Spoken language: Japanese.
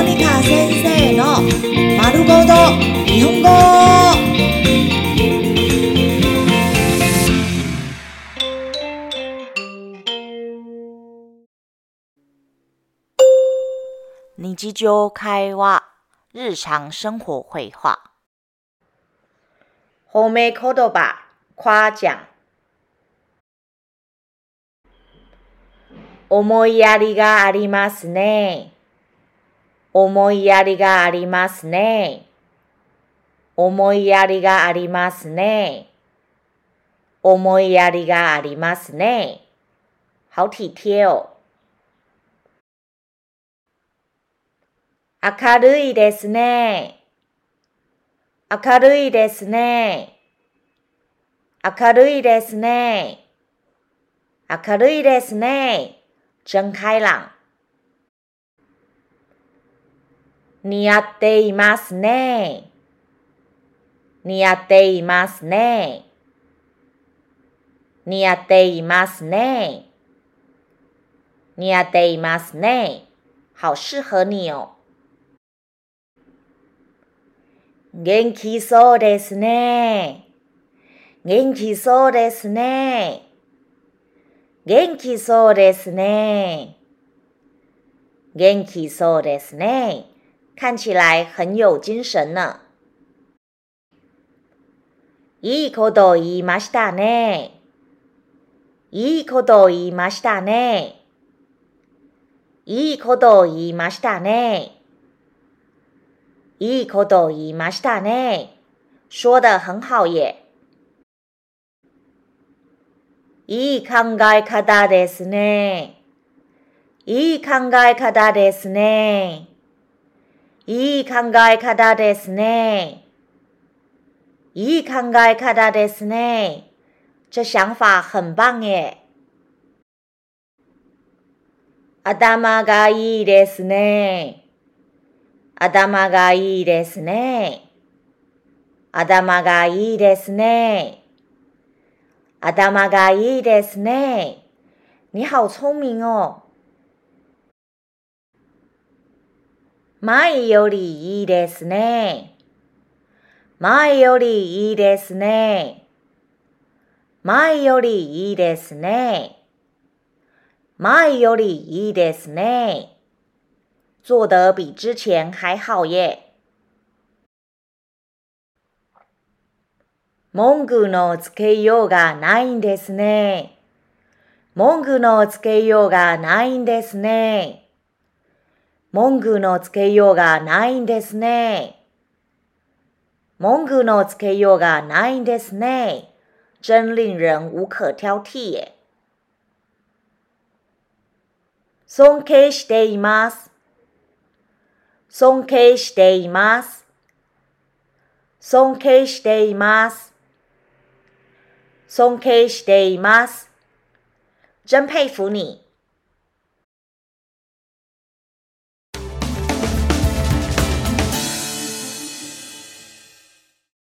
モニカ先生の丸ごと日本語。日常会話、日常生活会話。褒め言葉、夸獎。思いやりがありますね。思いやりがありますね。思いやりがありますね。思いやりがありますね。好体貼哦。明るいですね。明るいですね。明るいですね。明るいですね。真開朗。似合っていますね。似合っていますね。似合っていますね。似合っていますね。好適合你哦。元気そうですね。元気そうですね。元気そうですね。元気そうですね。看起来很有精神呢。いいこと言いましたね。いいこと言いましたね。いいこと言いましたね。いいこと言いましたね。说的很好耶。いい考え方ですね。いい考え方ですね。いい考え方ですね。いい考え方ですね。这想法很棒耶。頭がいいですね。頭がいいですね。頭がいいですね。頭がいいですね。你好聪明哦。前よりいいですね。前よりいいですね。前よりいいですね。前よりいいですね。做得比之前还好耶。文句のつけようがないんですね。文句のつけようがないんですね。文句のつけようがないんですね。文句のつけようがないんですね。真令人无可挑剔耶。尊敬しています。尊敬しています。尊敬しています。尊敬しています。真佩服你。